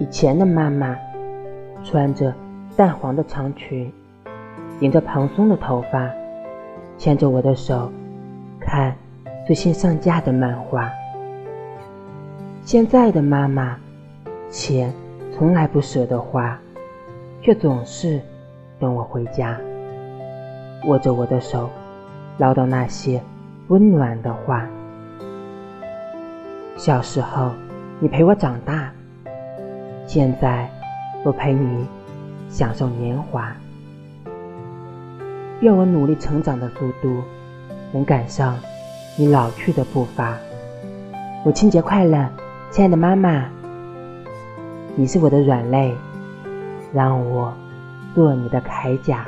以前的妈妈，穿着淡黄的长裙，顶着蓬松的头发，牵着我的手，看最新上架的漫画。现在的妈妈，钱从来不舍得花，却总是等我回家，握着我的手，唠叨那些温暖的话。小时候，你陪我长大。现在，我陪你享受年华。愿我努力成长的速度，能赶上你老去的步伐。母亲节快乐，亲爱的妈妈！你是我的软肋，让我做你的铠甲。